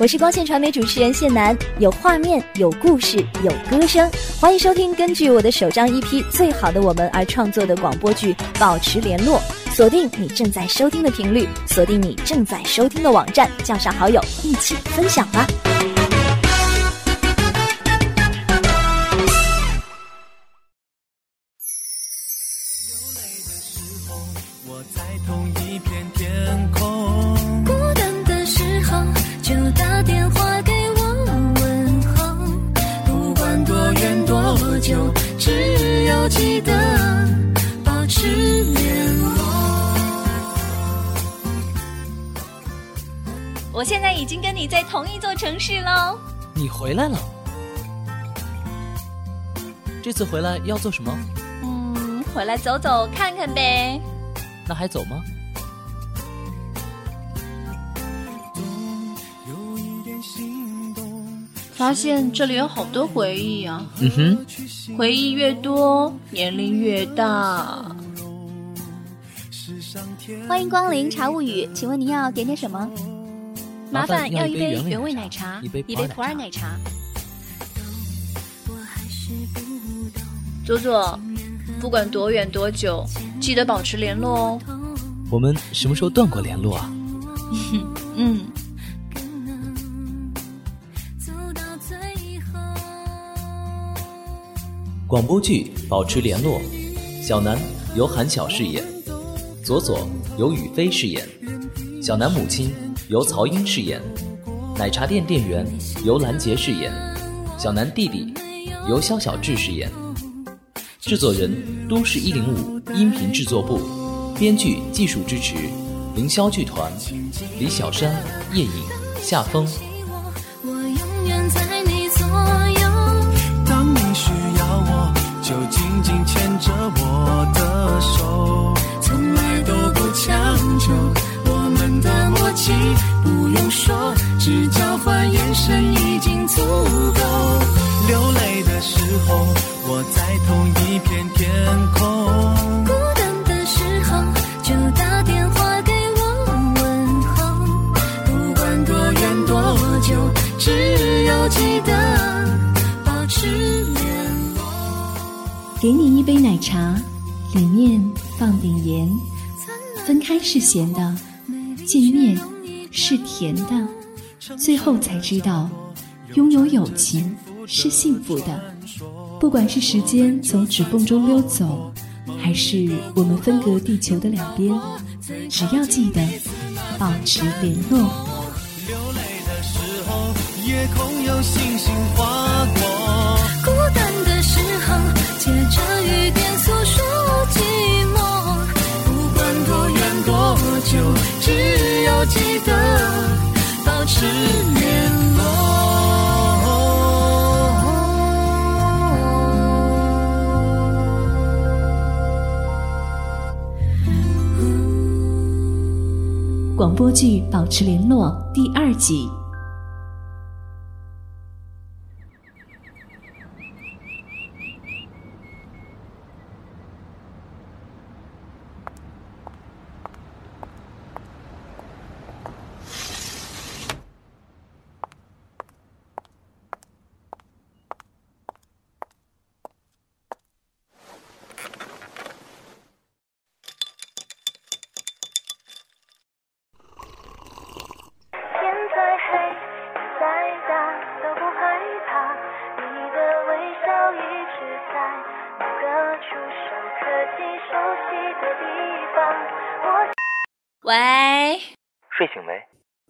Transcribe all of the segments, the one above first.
我是光线传媒主持人谢楠，有画面，有故事，有歌声，欢迎收听根据我的首张 EP《最好的我们》而创作的广播剧《保持联络》，锁定你正在收听的频率，锁定你正在收听的网站，叫上好友一起分享吧。我在同一片天空。孤单的时候就打电话给我问候，不管多远多久，只要记得保持联络。我现在已经跟你在同一座城市喽。你回来了？这次回来要做什么？嗯，回来走走看看呗。那还走吗？发现这里有好多回忆啊。嗯哼，回忆越多，年龄越大。欢迎光临茶物语，请问您要点点什么？麻烦要一杯原味奶茶，一杯普洱奶茶。左左，不管多远多久，记得保持联络哦。我们什么时候断过联络啊？嗯。广播剧《保持联络》，小南由韩晓饰演，左左由雨飞饰演，小南母亲。由曹英饰演，奶茶店店员由兰杰饰演，小南弟弟由肖小智饰演，制作人都市一零五音频制作部，编剧技术支持凌霄剧团，李小山、叶颖、夏风。当你需要我，就紧紧牵着我的手，从来都不强求。我们的默契不用说，只交换眼神已经足够。流泪的时候，我在同一片天空。孤单的时候，就打电话给我问候。不管多远多久，只要记得保持联络。给你一杯奶茶，里面放点盐，分开是咸的。见面是甜的，最后才知道，拥有友情是幸福的。不管是时间从指缝中溜走，还是我们分隔地球的两边，只要记得保持联络。流泪的时候，夜空有星星划过。孤单的时候，借着雨点诉说寂寞。不管多远多久。只要记得保持联络。广播剧《保持联络》第二集。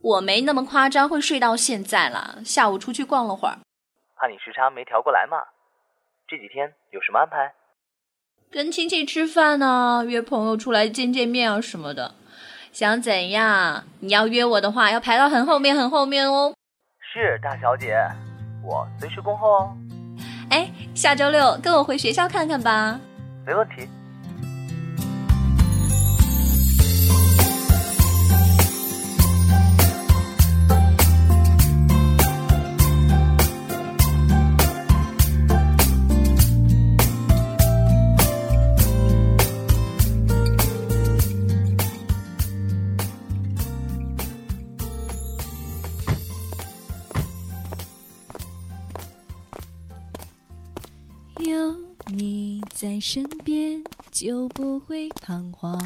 我没那么夸张，会睡到现在了。下午出去逛了会儿，怕你时差没调过来嘛。这几天有什么安排？跟亲戚吃饭呢，约朋友出来见见面啊什么的。想怎样？你要约我的话，要排到很后面很后面哦。是大小姐，我随时恭候哦。哎，下周六跟我回学校看看吧。没问题。在身边，就不会彷徨。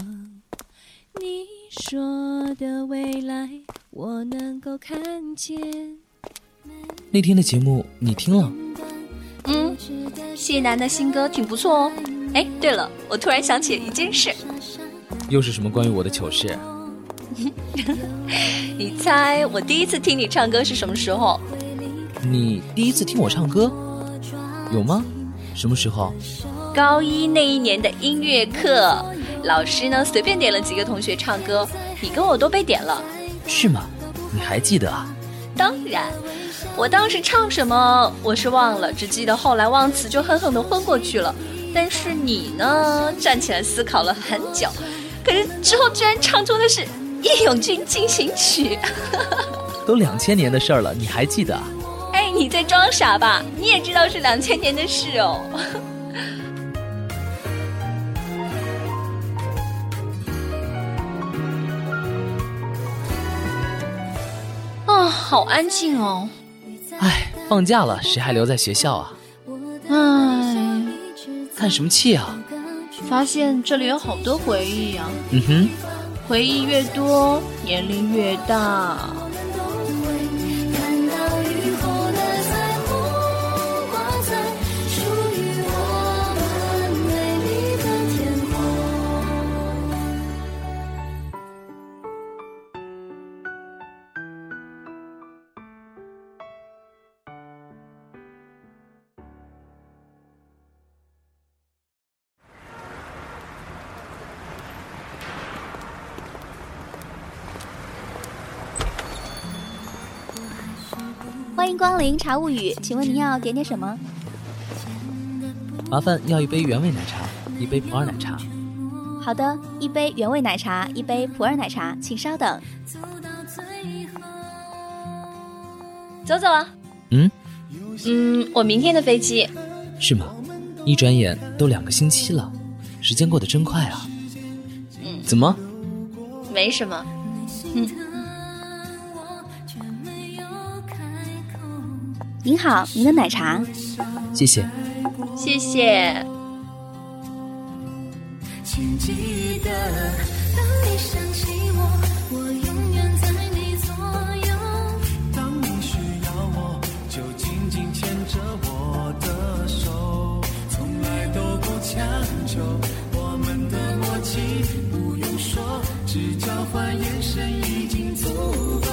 你说的未来，我能够看见。那天的节目你听了？嗯，谢楠的新歌挺不错哦。哎，对了，我突然想起了一件事。又是什么关于我的糗事？你猜我第一次听你唱歌是什么时候？你第一次听我唱歌？有吗？什么时候？高一那一年的音乐课，老师呢随便点了几个同学唱歌，你跟我都被点了。是吗？你还记得啊？当然，我当时唱什么我是忘了，只记得后来忘词就狠狠的昏过去了。但是你呢，站起来思考了很久，可是之后居然唱出的是《义勇军进行曲》。都两千年的事儿了，你还记得啊？哎，你在装傻吧？你也知道是两千年的事哦。好安静哦。唉，放假了，谁还留在学校啊？唉，叹什么气啊？发现这里有好多回忆啊。嗯哼，回忆越多，年龄越大。迎光临茶物语，请问您要点点什么？麻烦要一杯原味奶茶，一杯普洱奶茶。好的，一杯原味奶茶，一杯普洱奶茶，请稍等。走走啊。嗯，嗯，我明天的飞机。是吗？一转眼都两个星期了，时间过得真快啊。嗯，怎么？没什么。嗯，您好，您的奶茶。谢谢。谢谢。请记得，当你想起我，我永远在你左右。当你需要我，就紧紧牵着我的手，从来都不强求。我们的默契不用说，只交换眼神已经足够。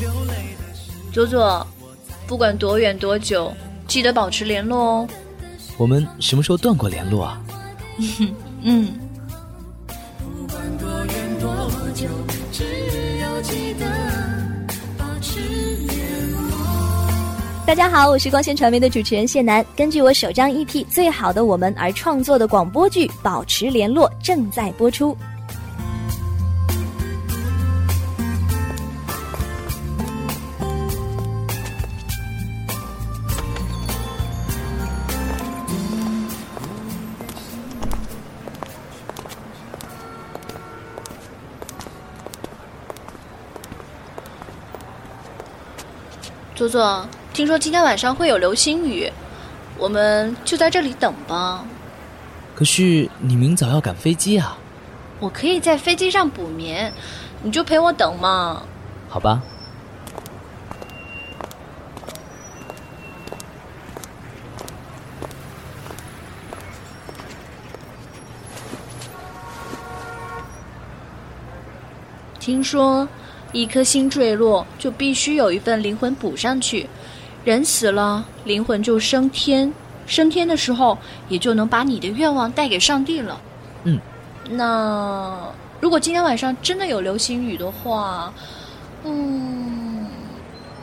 流泪的时左左，不管多远多久，记得保持联络哦。我们什么时候断过联络啊？嗯，不管多远多久，只要记得保持联络。大家好，我是光线传媒的主持人谢楠。根据我首张 EP《最好的我们》而创作的广播剧《保持联络》正在播出。左左，听说今天晚上会有流星雨，我们就在这里等吧。可是你明早要赶飞机啊。我可以在飞机上补眠，你就陪我等嘛。好吧。听说，一颗星坠落就必须有一份灵魂补上去，人死了，灵魂就升天，升天的时候也就能把你的愿望带给上帝了。嗯，那如果今天晚上真的有流星雨的话，嗯，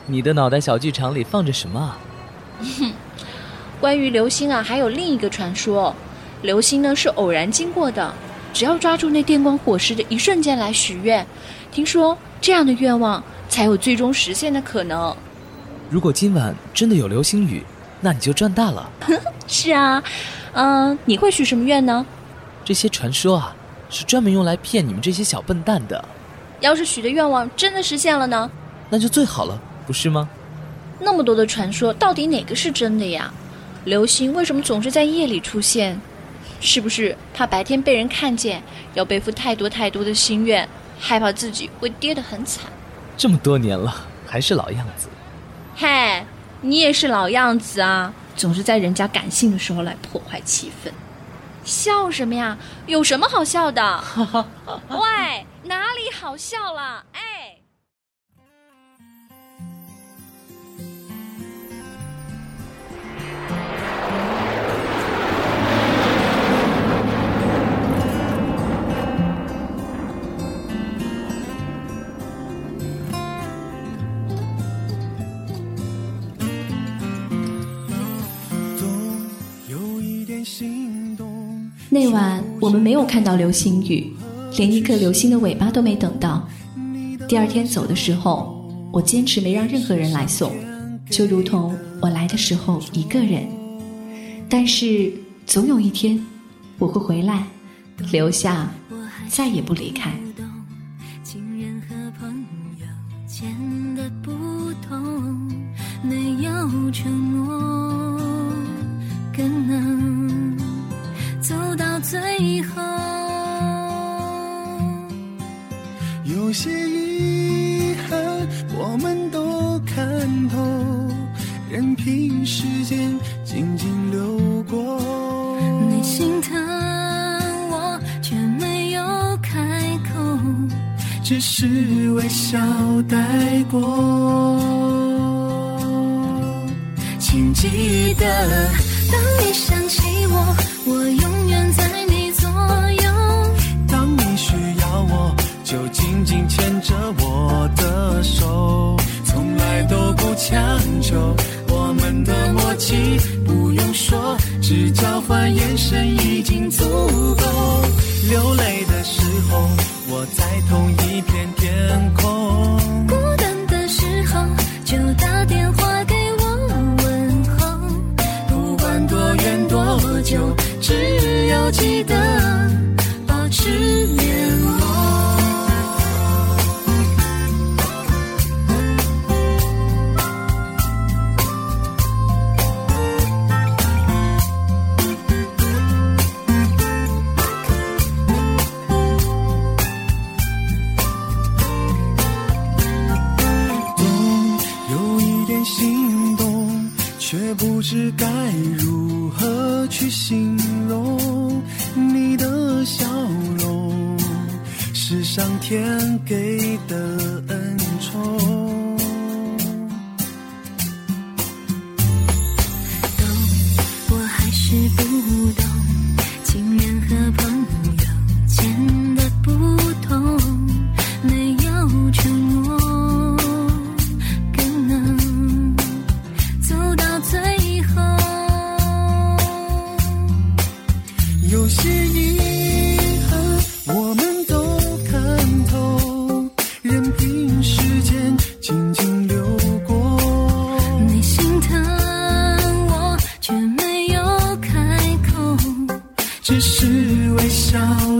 你的脑袋小剧场里放着什么啊？关于流星啊，还有另一个传说，流星呢是偶然经过的，只要抓住那电光火石的一瞬间来许愿，听说这样的愿望才有最终实现的可能。如果今晚真的有流星雨，那你就赚大了。是啊，嗯、你会许什么愿呢？这些传说啊，是专门用来骗你们这些小笨蛋的。要是许的愿望真的实现了呢？那就最好了，不是吗？那么多的传说，到底哪个是真的呀？流星为什么总是在夜里出现？是不是怕白天被人看见，要背负太多太多的心愿，害怕自己会跌得很惨？这么多年了，还是老样子。嘿，你也是老样子啊，总是在人家感性的时候来破坏气氛。笑什么呀？有什么好笑的？喂，哪里好笑了？哎。那晚我们没有看到流星雨，连一颗流星的尾巴都没等到。第二天走的时候，我坚持没让任何人来送，就如同我来的时候一个人。但是总有一天，我会回来，留下，再也不离开。最只是微笑带过。请记得，当你想起我，我永远在你左右。当你需要我，就。紧紧牵着我的手，从来都不强求。我们的默契不用说，只交换眼神已经足够。流泪的时候，我在知该如何去形容你的笑容是上天给的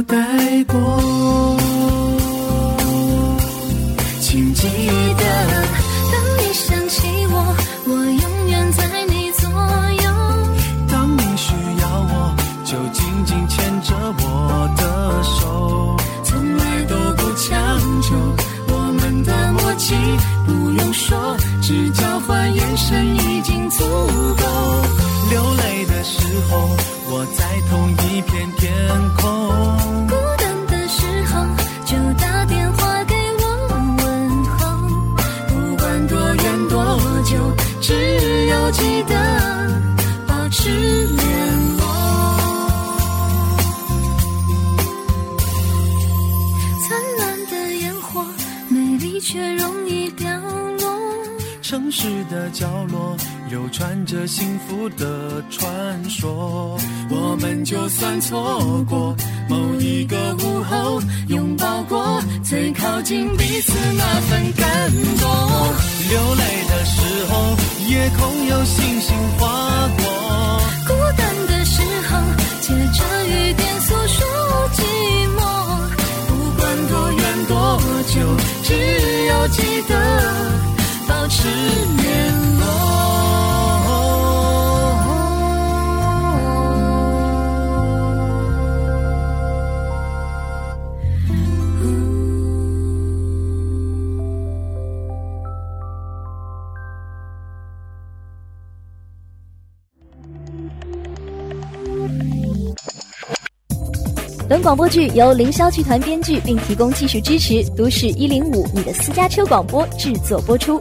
带过请记得当你想起我我永远在你左右当你需要我就紧紧牵着我的手从来都不强求我们的默契不用说只交换眼神已经足够。流泪的时候我在同一片天空。室的角落流传着幸福的传说，我们就算错过某一个午后，拥抱过最靠近彼此那份感动。流泪的时候，夜空有星星划过；孤单的时候，借着雨点诉说寂寞。不管多远、多久，只要记得。吃面膜本广播剧由凌霄剧团编剧并提供技术支持，都市一零五你的私家车广播制作播出。